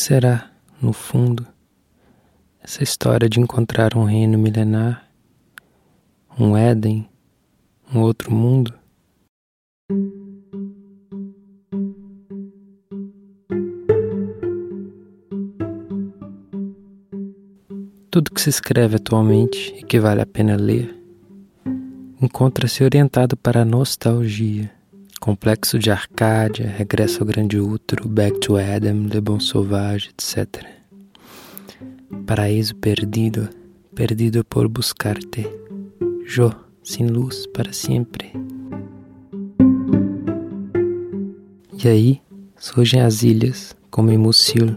será, no fundo, essa história de encontrar um reino milenar, um Éden, um outro mundo? Tudo que se escreve atualmente e que vale a pena ler encontra-se orientado para a nostalgia. Complexo de Arcádia, Regresso ao Grande Útero, Back to Adam, Le Bon Sauvage, etc. Paraíso perdido, perdido por buscar-te. Yo, sem luz para sempre. E aí surgem as ilhas, como em Musil,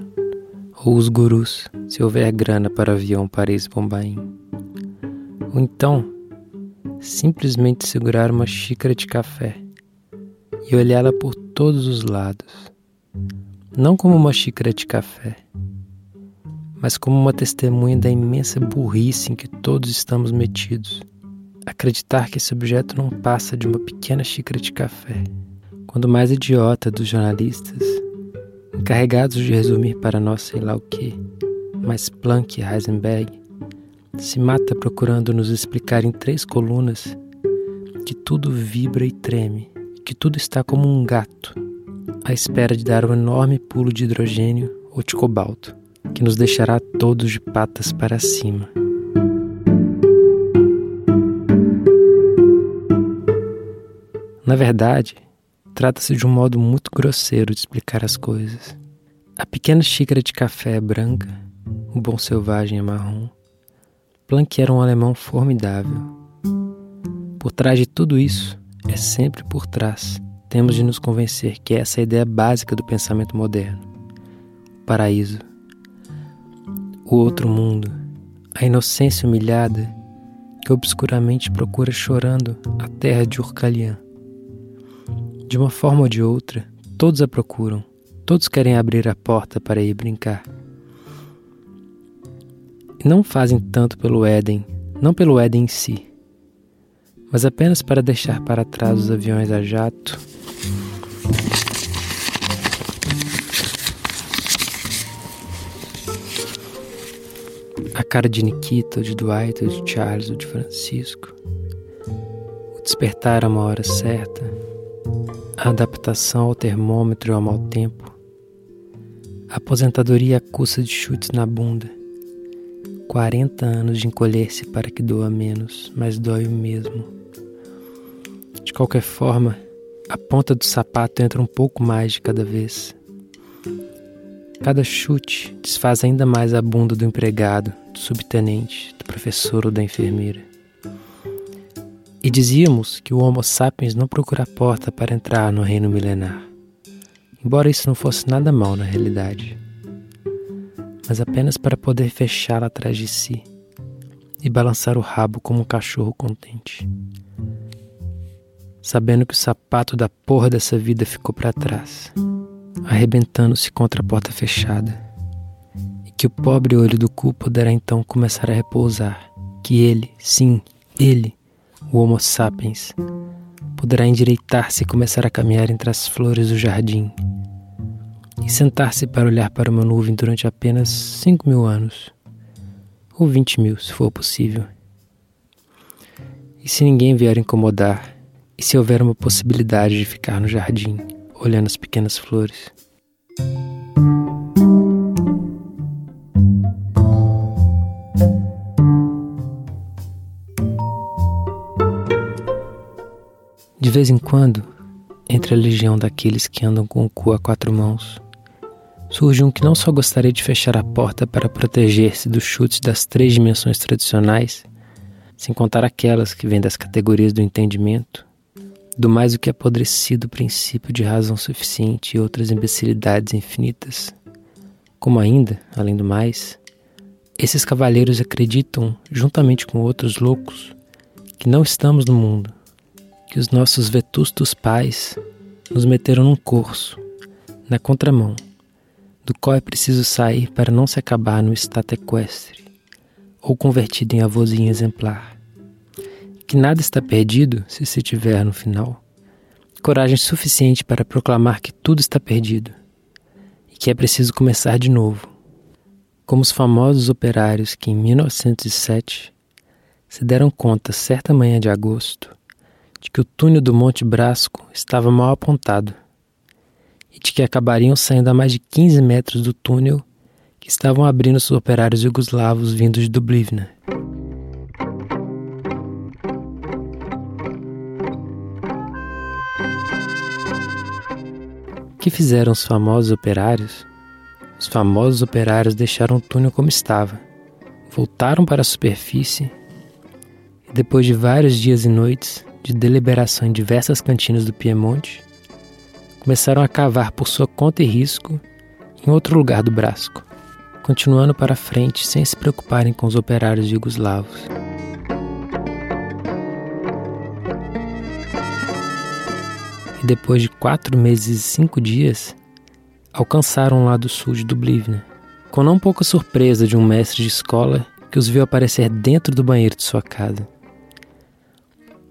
ou os gurus, se houver grana para avião Paris-Bombaim. Ou então, simplesmente segurar uma xícara de café e olhá-la por todos os lados, não como uma xícara de café, mas como uma testemunha da imensa burrice em que todos estamos metidos. Acreditar que esse objeto não passa de uma pequena xícara de café. Quando mais idiota dos jornalistas, encarregados de resumir para nós sei lá o que, mais Planck e Heisenberg, se mata procurando nos explicar em três colunas que tudo vibra e treme, que tudo está como um gato, à espera de dar um enorme pulo de hidrogênio ou de cobalto, que nos deixará todos de patas para cima. Na verdade, trata-se de um modo muito grosseiro de explicar as coisas. A pequena xícara de café é branca, o bom selvagem é marrom, Planck era um alemão formidável. Por trás de tudo isso, é sempre por trás, temos de nos convencer que essa é a ideia básica do pensamento moderno. O paraíso, o outro mundo, a inocência humilhada que obscuramente procura chorando a terra de Urcalian. De uma forma ou de outra, todos a procuram, todos querem abrir a porta para ir brincar. Não fazem tanto pelo Éden, não pelo Éden em si, mas apenas para deixar para trás os aviões a jato. A cara de Nikita, de Dwight, de Charles, ou de Francisco. O despertar a uma hora certa. A adaptação ao termômetro e ao mau tempo. A aposentadoria à custa de chutes na bunda 40 anos de encolher-se para que doa menos, mas dói o mesmo. De qualquer forma, a ponta do sapato entra um pouco mais de cada vez. Cada chute desfaz ainda mais a bunda do empregado, do subtenente, do professor ou da enfermeira. E dizíamos que o Homo sapiens não procura a porta para entrar no reino milenar, embora isso não fosse nada mal na realidade mas apenas para poder fechá-la atrás de si e balançar o rabo como um cachorro contente. Sabendo que o sapato da porra dessa vida ficou para trás, arrebentando-se contra a porta fechada, e que o pobre olho do cu poderá então começar a repousar, que ele, sim, ele, o Homo sapiens, poderá endireitar-se e começar a caminhar entre as flores do jardim e sentar-se para olhar para uma nuvem durante apenas cinco mil anos, ou vinte mil, se for possível. E se ninguém vier incomodar, e se houver uma possibilidade de ficar no jardim, olhando as pequenas flores. De vez em quando, entre a legião daqueles que andam com o cu a quatro mãos, surge um que não só gostaria de fechar a porta para proteger-se dos chutes das três dimensões tradicionais, sem contar aquelas que vêm das categorias do entendimento, do mais do que apodrecido princípio de razão suficiente e outras imbecilidades infinitas, como ainda, além do mais, esses cavalheiros acreditam, juntamente com outros loucos, que não estamos no mundo, que os nossos vetustos pais nos meteram num curso, na contramão, do qual é preciso sair para não se acabar no estado equestre ou convertido em avôzinho exemplar. Que nada está perdido se se tiver no final coragem suficiente para proclamar que tudo está perdido e que é preciso começar de novo, como os famosos operários que em 1907 se deram conta certa manhã de agosto de que o túnel do Monte Brasco estava mal apontado e de que acabariam saindo a mais de 15 metros do túnel que estavam abrindo os operários jugoslavos vindos de Dublivna. Que fizeram os famosos operários? Os famosos operários deixaram o túnel como estava, voltaram para a superfície e, depois de vários dias e noites de deliberação em diversas cantinas do Piemonte, começaram a cavar por sua conta e risco em outro lugar do Brasco continuando para frente sem se preocuparem com os operários jugoslavos. E depois de quatro meses e cinco dias, alcançaram o lado sul de Dublivna, com não pouca surpresa de um mestre de escola que os viu aparecer dentro do banheiro de sua casa.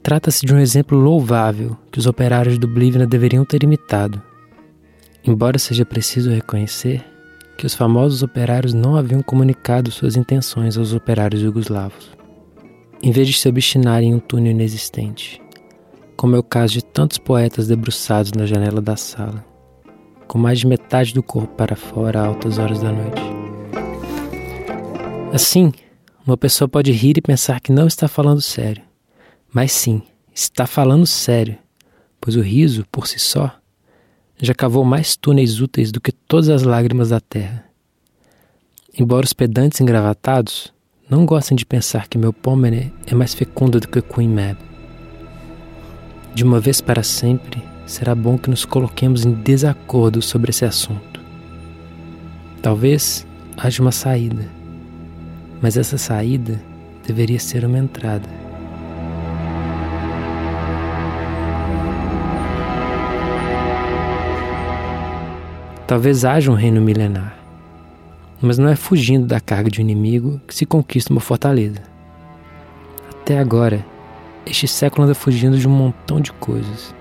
Trata-se de um exemplo louvável que os operários de Dublivna deveriam ter imitado. Embora seja preciso reconhecer que os famosos operários não haviam comunicado suas intenções aos operários jugoslavos. Em vez de se obstinarem em um túnel inexistente, como é o caso de tantos poetas debruçados na janela da sala, com mais de metade do corpo para fora a altas horas da noite. Assim, uma pessoa pode rir e pensar que não está falando sério, mas sim, está falando sério, pois o riso, por si só, já cavou mais túneis úteis do que todas as lágrimas da terra. Embora os pedantes engravatados não gostem de pensar que meu Pomene é mais fecundo do que Queen Mab. De uma vez para sempre, será bom que nos coloquemos em desacordo sobre esse assunto. Talvez haja uma saída, mas essa saída deveria ser uma entrada. Talvez haja um reino milenar, mas não é fugindo da carga de um inimigo que se conquista uma fortaleza. Até agora, este século anda fugindo de um montão de coisas,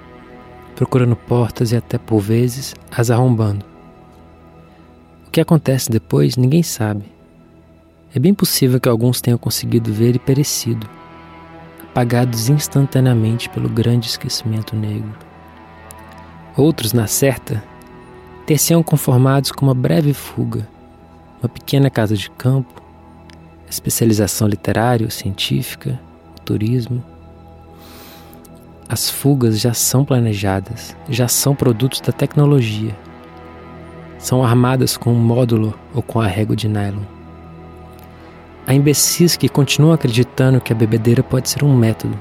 procurando portas e até por vezes as arrombando. O que acontece depois ninguém sabe. É bem possível que alguns tenham conseguido ver e perecido, apagados instantaneamente pelo grande esquecimento negro. Outros, na certa, ter-se-ão conformados com uma breve fuga, uma pequena casa de campo, especialização literária ou científica, turismo. As fugas já são planejadas, já são produtos da tecnologia. São armadas com um módulo ou com arrego de nylon. Há imbecis que continuam acreditando que a bebedeira pode ser um método,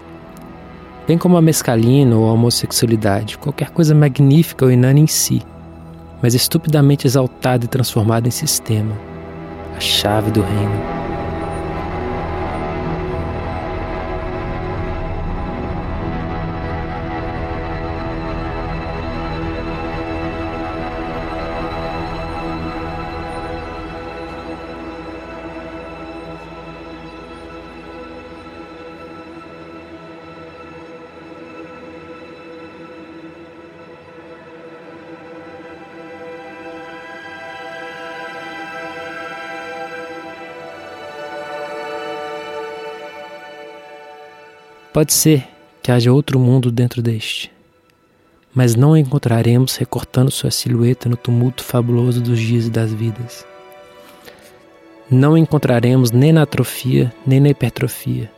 bem como a mescalina ou a homossexualidade, qualquer coisa magnífica ou inane em si mas estupidamente exaltado e transformado em sistema, a chave do reino. Pode ser que haja outro mundo dentro deste, mas não encontraremos recortando sua silhueta no tumulto fabuloso dos dias e das vidas. Não encontraremos nem na atrofia, nem na hipertrofia.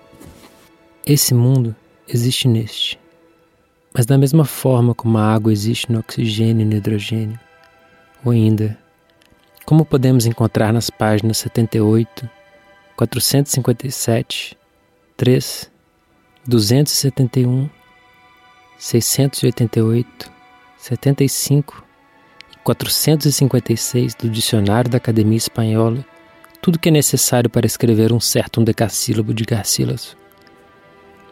Esse mundo existe neste, mas da mesma forma como a água existe no oxigênio e no hidrogênio, ou ainda, como podemos encontrar nas páginas 78, 457, 3 271, 688, 75 e 456 do Dicionário da Academia Espanhola, tudo que é necessário para escrever um certo um decassílabo de Garcilas.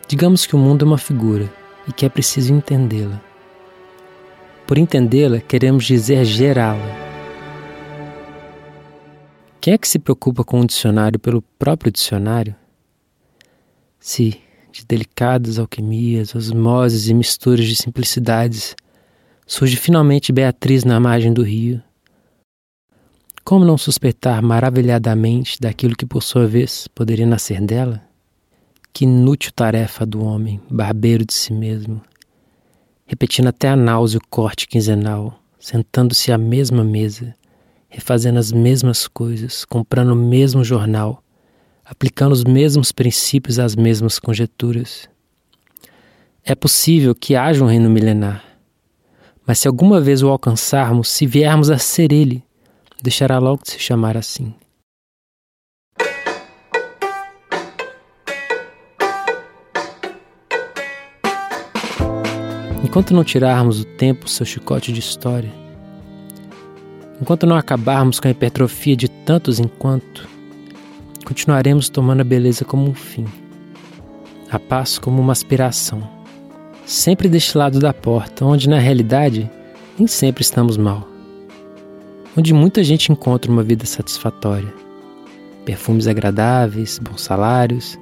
Digamos que o mundo é uma figura e que é preciso entendê-la. Por entendê-la, queremos dizer gerá-la. Quem é que se preocupa com um dicionário pelo próprio dicionário? Se, de delicadas alquimias, osmoses e misturas de simplicidades, surge finalmente Beatriz na margem do rio, como não suspeitar maravilhadamente daquilo que por sua vez poderia nascer dela? Que inútil tarefa do homem, barbeiro de si mesmo, repetindo até a náusea o corte quinzenal, sentando-se à mesma mesa, refazendo as mesmas coisas, comprando o mesmo jornal, aplicando os mesmos princípios às mesmas conjecturas. É possível que haja um reino milenar, mas se alguma vez o alcançarmos, se viermos a ser ele, deixará logo de se chamar assim. Enquanto não tirarmos o tempo seu chicote de história, enquanto não acabarmos com a hipertrofia de tantos enquanto, continuaremos tomando a beleza como um fim, a paz como uma aspiração, sempre deste lado da porta, onde na realidade nem sempre estamos mal, onde muita gente encontra uma vida satisfatória, perfumes agradáveis, bons salários,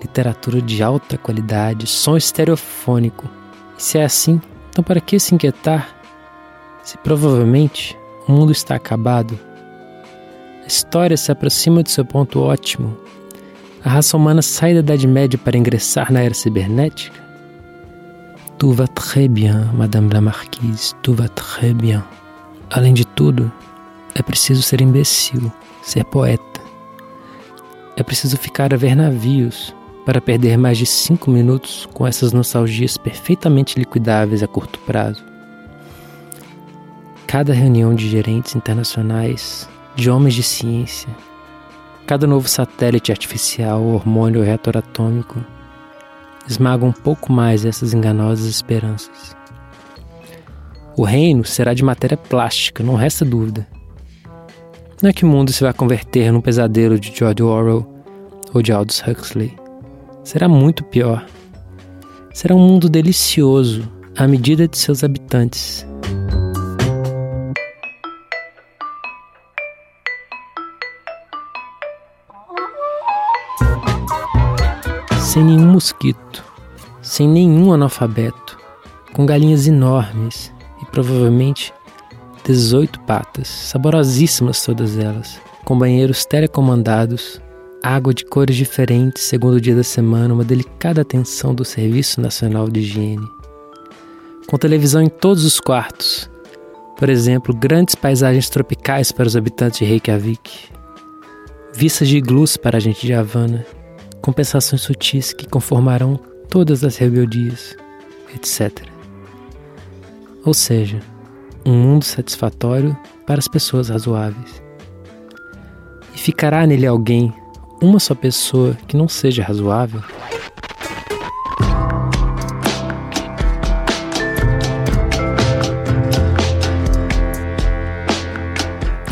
literatura de alta qualidade, som estereofônico. E se é assim, então para que se inquietar? Se provavelmente o mundo está acabado a história se aproxima de seu ponto ótimo. A raça humana sai da Idade Média para ingressar na era cibernética. Tout va très bien, Madame la Marquise, tout va très bien. Além de tudo, é preciso ser imbecil, ser poeta. É preciso ficar a ver navios para perder mais de cinco minutos com essas nostalgias perfeitamente liquidáveis a curto prazo. Cada reunião de gerentes internacionais de homens de ciência. Cada novo satélite artificial, hormônio ou reator atômico esmaga um pouco mais essas enganosas esperanças. O reino será de matéria plástica, não resta dúvida. Não é que o mundo se vai converter num pesadelo de George Orwell ou de Aldous Huxley. Será muito pior. Será um mundo delicioso à medida de seus habitantes sem nenhum mosquito, sem nenhum analfabeto, com galinhas enormes e provavelmente 18 patas, saborosíssimas todas elas, com banheiros telecomandados, água de cores diferentes segundo o dia da semana, uma delicada atenção do Serviço Nacional de Higiene. Com televisão em todos os quartos, por exemplo, grandes paisagens tropicais para os habitantes de Reykjavik, vistas de iglus para a gente de Havana compensações sutis que conformarão todas as rebeldias, etc. Ou seja, um mundo satisfatório para as pessoas razoáveis. E ficará nele alguém, uma só pessoa que não seja razoável?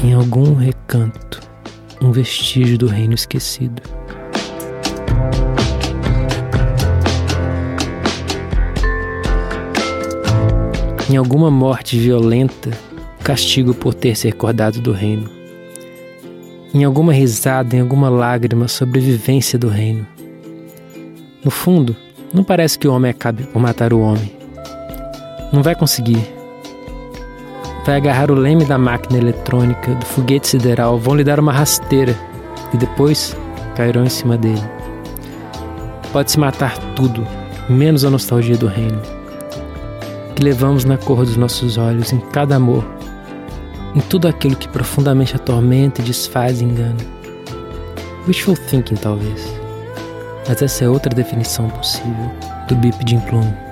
Em algum recanto, um vestígio do reino esquecido. Em alguma morte violenta, castigo por ter se recordado do reino. Em alguma risada, em alguma lágrima, sobrevivência do reino. No fundo, não parece que o homem acabe por matar o homem. Não vai conseguir. Vai agarrar o leme da máquina eletrônica, do foguete sideral, vão lhe dar uma rasteira e depois cairão em cima dele. Pode-se matar tudo, menos a nostalgia do reino que levamos na cor dos nossos olhos, em cada amor, em tudo aquilo que profundamente atormenta e desfaz e engana. Wishful thinking, talvez. Mas essa é outra definição possível do Bip de Plume.